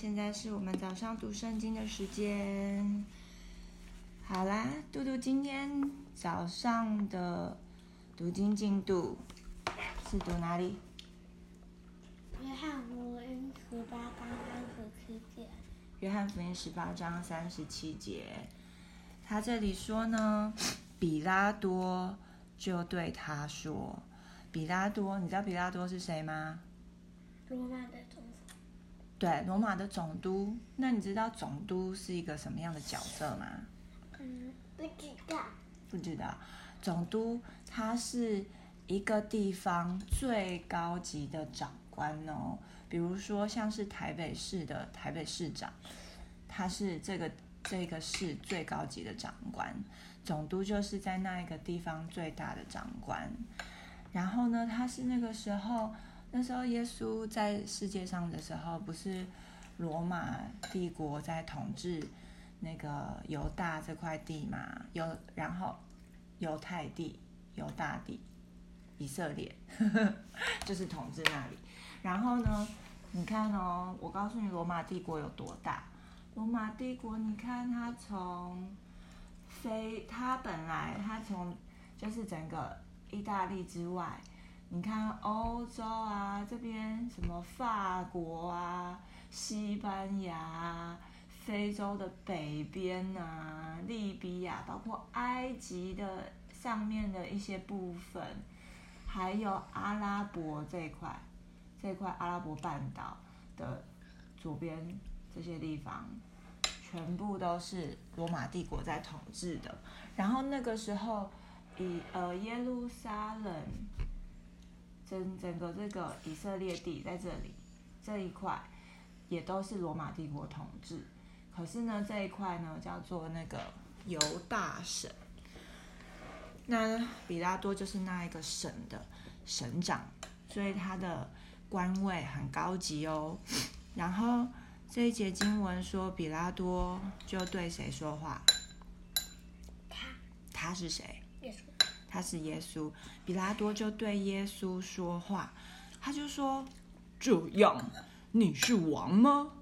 现在是我们早上读圣经的时间。好啦，嘟嘟今天早上的读经进度是读哪里？约翰福音十八章三十七节。约翰福音十八章三十七节，他这里说呢，比拉多就对他说：“比拉多，你知道比拉多是谁吗？罗马的总统。对，罗马的总督。那你知道总督是一个什么样的角色吗？嗯，不知道。不知道，总督他是一个地方最高级的长官哦。比如说，像是台北市的台北市长，他是这个这个市最高级的长官，总督就是在那一个地方最大的长官。然后呢，他是那个时候，那时候耶稣在世界上的时候，不是罗马帝国在统治那个犹大这块地嘛？犹然后犹太地、犹大地、以色列，就是统治那里。然后呢，你看哦，我告诉你，罗马帝国有多大？罗马帝国，你看它从非，它本来它从就是整个意大利之外，你看欧洲啊，这边什么法国啊、西班牙啊、非洲的北边啊、利比亚，包括埃及的上面的一些部分，还有阿拉伯这一块。这块阿拉伯半岛的左边这些地方，全部都是罗马帝国在统治的。然后那个时候，以呃耶路撒冷，整整个这个以色列地在这里这一块，也都是罗马帝国统治。可是呢，这一块呢叫做那个犹大省。那比拉多就是那一个省的省长，所以他的。官位很高级哦，然后这一节经文说，比拉多就对谁说话？他，他是谁？他是耶稣。比拉多就对耶稣说话，他就说：“这样，你是王吗？”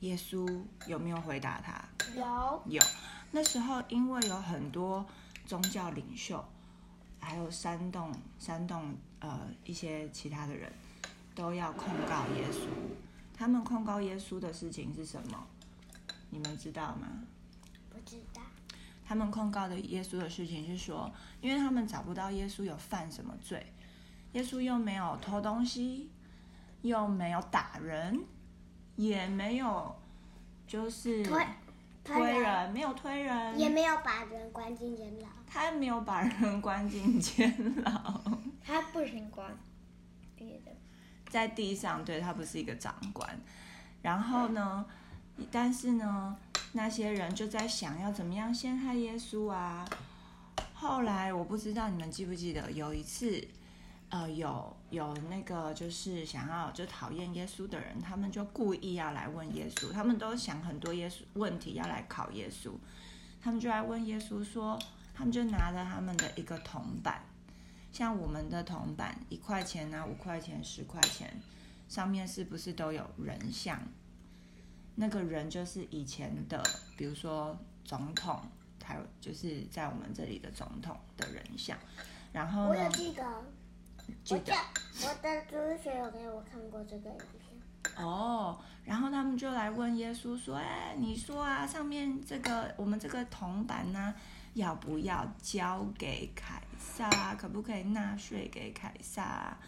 耶稣有没有回答他？有。有。那时候因为有很多宗教领袖，还有煽动煽动呃一些其他的人。都要控告耶稣，他们控告耶稣的事情是什么？你们知道吗？不知道。他们控告的耶稣的事情是说，因为他们找不到耶稣有犯什么罪，耶稣又没有偷东西，又没有打人，也没有就是推推人，没有推人，也没有把人关进监牢。他没有把人关进监牢，他不行关别的。在地上，对他不是一个长官。然后呢，但是呢，那些人就在想要怎么样陷害耶稣啊。后来我不知道你们记不记得，有一次，呃，有有那个就是想要就讨厌耶稣的人，他们就故意要来问耶稣，他们都想很多耶稣问题要来考耶稣，他们就来问耶稣说，他们就拿着他们的一个铜板。像我们的铜板一块钱啊，五块钱、十块钱，上面是不是都有人像？那个人就是以前的，比如说总统，还有就是在我们这里的总统的人像。然后我有记得，记得我的同学有给我看过这个影片。哦，然后他们就来问耶稣说：“哎，你说啊，上面这个我们这个铜板呢？”要不要交给凯撒？可不可以纳税给凯撒？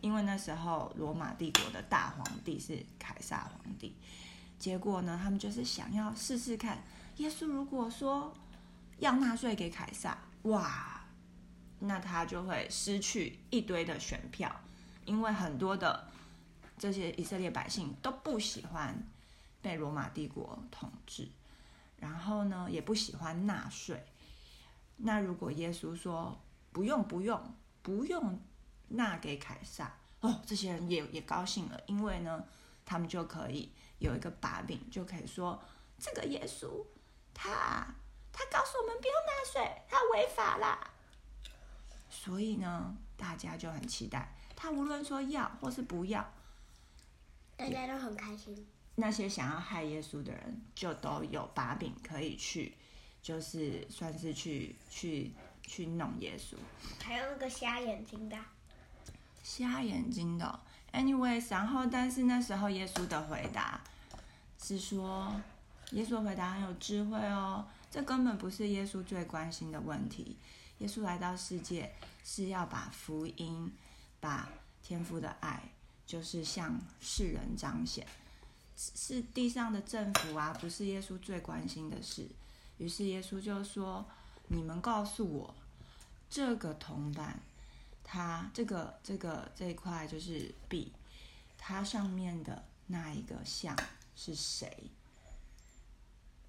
因为那时候罗马帝国的大皇帝是凯撒皇帝。结果呢，他们就是想要试试看，耶稣如果说要纳税给凯撒，哇，那他就会失去一堆的选票，因为很多的这些以色列百姓都不喜欢被罗马帝国统治，然后呢，也不喜欢纳税。那如果耶稣说不用不用不用纳给凯撒哦，这些人也也高兴了，因为呢，他们就可以有一个把柄，就可以说这个耶稣他他告诉我们不用纳税，他违法啦。所以呢，大家就很期待他无论说要或是不要，大家都很开心。那些想要害耶稣的人，就都有把柄可以去，就是算是去去去弄耶稣。还有那个瞎眼睛的，瞎眼睛的。Anyways，然后但是那时候耶稣的回答是说，耶稣的回答很有智慧哦，这根本不是耶稣最关心的问题。耶稣来到世界是要把福音、把天父的爱，就是向世人彰显，是地上的政府啊，不是耶稣最关心的事。于是耶稣就说：“你们告诉我，这个同伴。”它这个这个这一块就是币，它上面的那一个像是谁？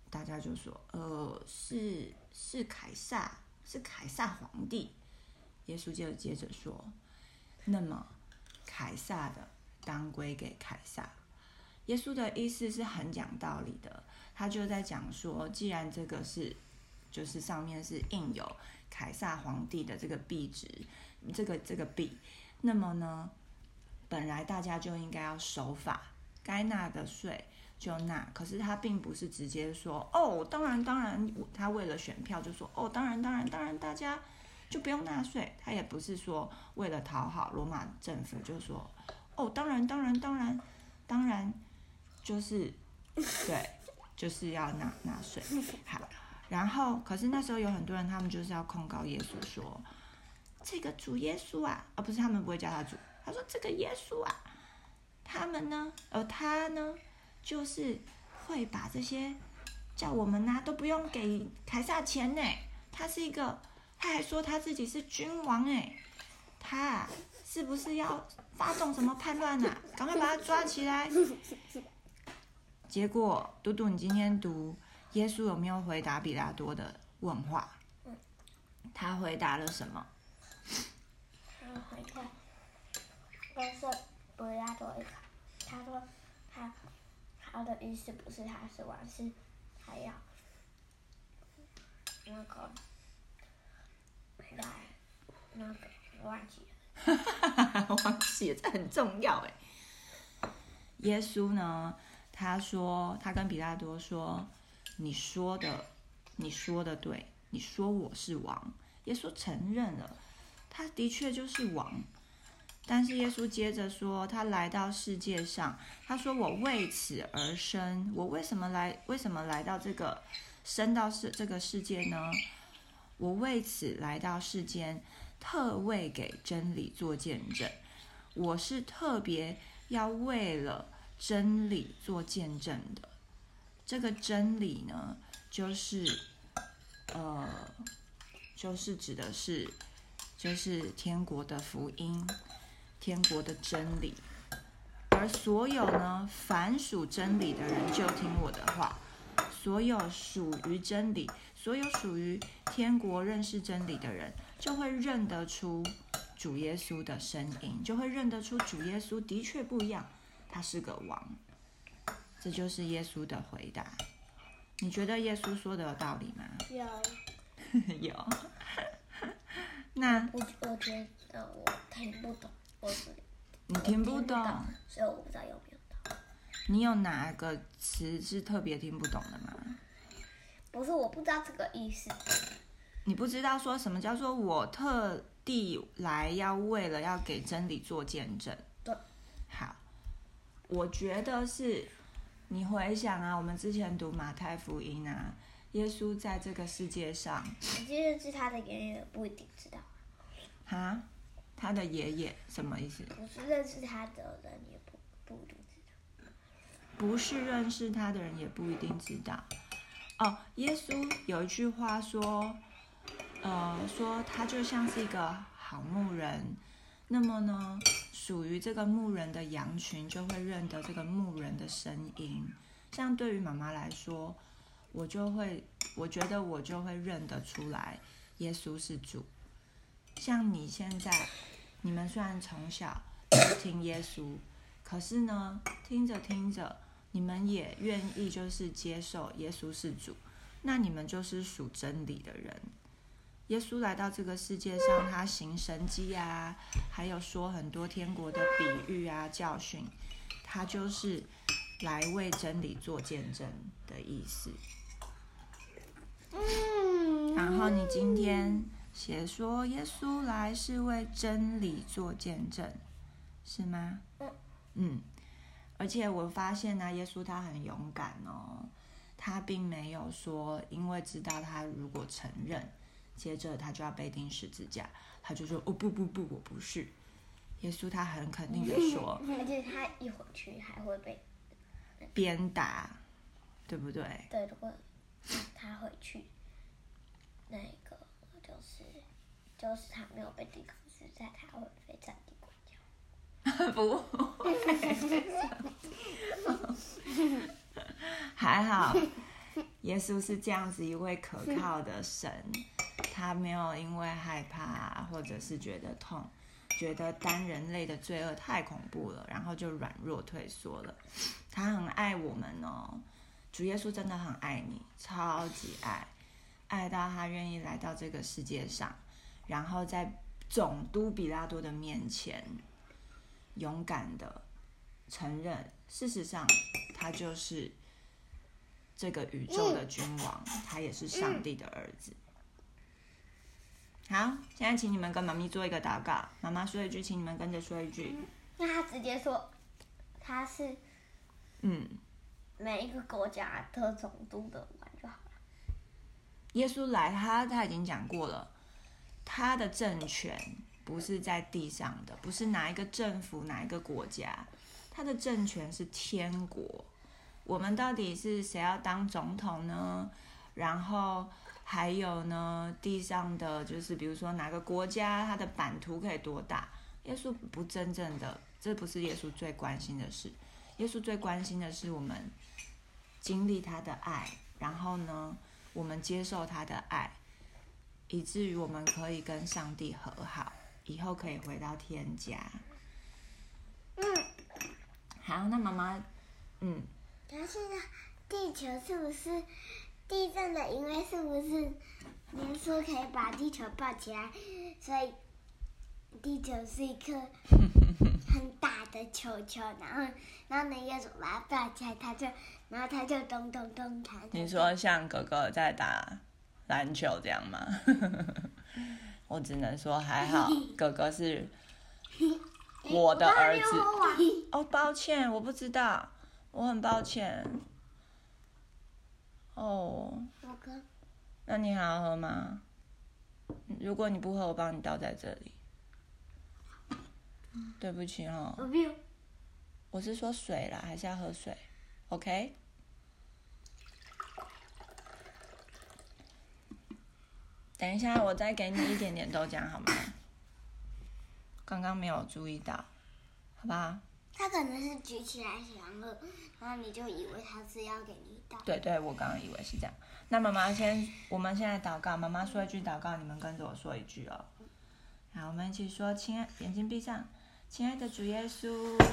大家就说，呃，是是凯撒，是凯撒皇帝。耶稣就接着说，那么凯撒的当归给凯撒。耶稣的意思是很讲道理的，他就在讲说，既然这个是，就是上面是印有凯撒皇帝的这个币值。这个这个币，那么呢，本来大家就应该要守法，该纳的税就纳。可是他并不是直接说，哦，当然当然，他为了选票就说，哦，当然当然当然，大家就不用纳税。他也不是说为了讨好罗马政府就说，哦，当然当然当然当然，就是对，就是要纳纳税。好，然后可是那时候有很多人，他们就是要控告耶稣说。这个主耶稣啊，而不是他们不会叫他主。他说这个耶稣啊，他们呢，而他呢，就是会把这些叫我们呢都不用给凯撒钱呢。他是一个，他还说他自己是君王哎，他啊是不是要发动什么叛乱呢？赶快把他抓起来。结果，嘟嘟，你今天读耶稣有没有回答比拉多的问话？他回答了什么？回看，但是不要多一看。他说他他的意思不是他是王，是还要那个来那个忘记了。忘记了，这很重要哎。耶稣呢？他说他跟比拉多说：“你说的，你说的对，你说我是王。”耶稣承认了。他的确就是王，但是耶稣接着说，他来到世界上，他说我为此而生，我为什么来？为什么来到这个生到世这个世界呢？我为此来到世间，特为给真理做见证。我是特别要为了真理做见证的。这个真理呢，就是呃，就是指的是。就是天国的福音，天国的真理。而所有呢，凡属真理的人就听我的话。所有属于真理，所有属于天国认识真理的人，就会认得出主耶稣的声音，就会认得出主耶稣的确不一样，他是个王。这就是耶稣的回答。你觉得耶稣说的有道理吗？有，有。那我我觉得我听不懂，我是你听不懂，所以我不知道有没有懂。你有哪个词是特别听不懂的吗？不是，我不知道这个意思。你不知道说什么叫做我特地来要为了要给真理做见证？对。好，我觉得是，你回想啊，我们之前读马太福音啊。耶稣在这个世界上，你认识他的爷爷不一定知道。哈，他的爷爷什么意思？不是认识他的人也不不一定知道。不是认识他的人也不一定知道。哦，耶稣有一句话说，呃，说他就像是一个好牧人。那么呢，属于这个牧人的羊群就会认得这个牧人的声音。像对于妈妈来说。我就会，我觉得我就会认得出来，耶稣是主。像你现在，你们虽然从小听耶稣，可是呢，听着听着，你们也愿意就是接受耶稣是主，那你们就是属真理的人。耶稣来到这个世界上，他行神迹啊，还有说很多天国的比喻啊、教训，他就是来为真理做见证的意思。嗯，然后你今天写说耶稣来是为真理做见证，是吗？嗯嗯，而且我发现呢、耶稣他很勇敢哦，他并没有说因为知道他如果承认，接着他就要被钉十字架，他就说哦不不不，我不是。耶稣他很肯定的说，而且他一回去还会被鞭打，对不对？对，如果他回去，那个就是就是他没有被钉十字架，他会被上帝国家。不，还好，耶稣是这样子一位可靠的神，他没有因为害怕或者是觉得痛，觉得单人类的罪恶太恐怖了，然后就软弱退缩了。他很爱我们哦，主耶稣真的很爱你，超级爱，爱到他愿意来到这个世界上，然后在总督比拉多的面前。勇敢的承认，事实上，他就是这个宇宙的君王，他也是上帝的儿子。好，现在请你们跟妈咪做一个祷告，妈妈说一句，请你们跟着说一句。那他直接说他是嗯，每一个国家的总督的王就好了。耶稣来，他他已经讲过了，他的政权不是在地上的，不是哪一个政府、哪一个国家，他的政权是天国。我们到底是谁要当总统呢？然后还有呢，地上的就是比如说哪个国家，它的版图可以多大？耶稣不真正的，这不是耶稣最关心的事。耶稣最关心的是我们经历他的爱，然后呢，我们接受他的爱，以至于我们可以跟上帝和好，以后可以回到天家。嗯，好，那妈妈，嗯，然后现在地球是不是地震的？因为是不是耶稣可以把地球抱起来，所以地球是一颗 很大的球球，然后然后呢，耶稣把它抱起来，它就然后它就咚咚咚弹。你说像哥哥在打篮球这样吗？我只能说还好，哥哥是 我的儿子。哦，抱歉，我不知道，我很抱歉。哦，那你还要喝吗？如果你不喝，我帮你倒在这里。对不起哦，我不用。我是说水啦，还是要喝水？OK。等一下，我再给你一点点豆浆好吗？刚刚没有注意到，好不好？他可能是举起来想喝，然后你就以为他是要给你倒。对对，我刚刚以为是这样。那妈妈先，我们现在祷告，妈妈说一句祷告，你们跟着我说一句哦。好，我们一起说，亲爱，眼睛闭上，亲爱的主耶稣，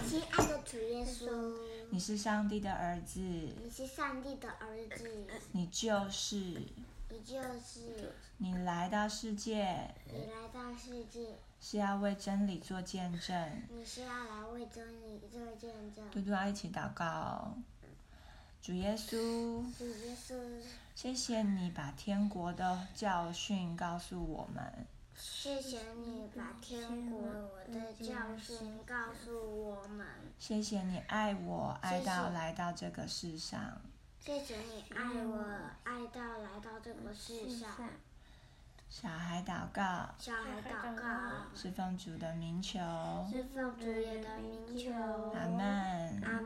亲爱的主耶稣，你是上帝的儿子，你是上帝的儿子，你就是你就是你来到世界你来到世界，是要为真理做见证。你是要来为真理做见证。嘟嘟要一起祷告哦。主耶稣，主耶稣，谢谢你把天国的教训告诉我们。谢谢你把天国的教训告诉我们。谢谢你爱我，爱到来到这个世上。谢谢你爱我，爱到来到这个世上。小孩祷告，小孩祷告，是奉主的名求。是奉主耶的名求。阿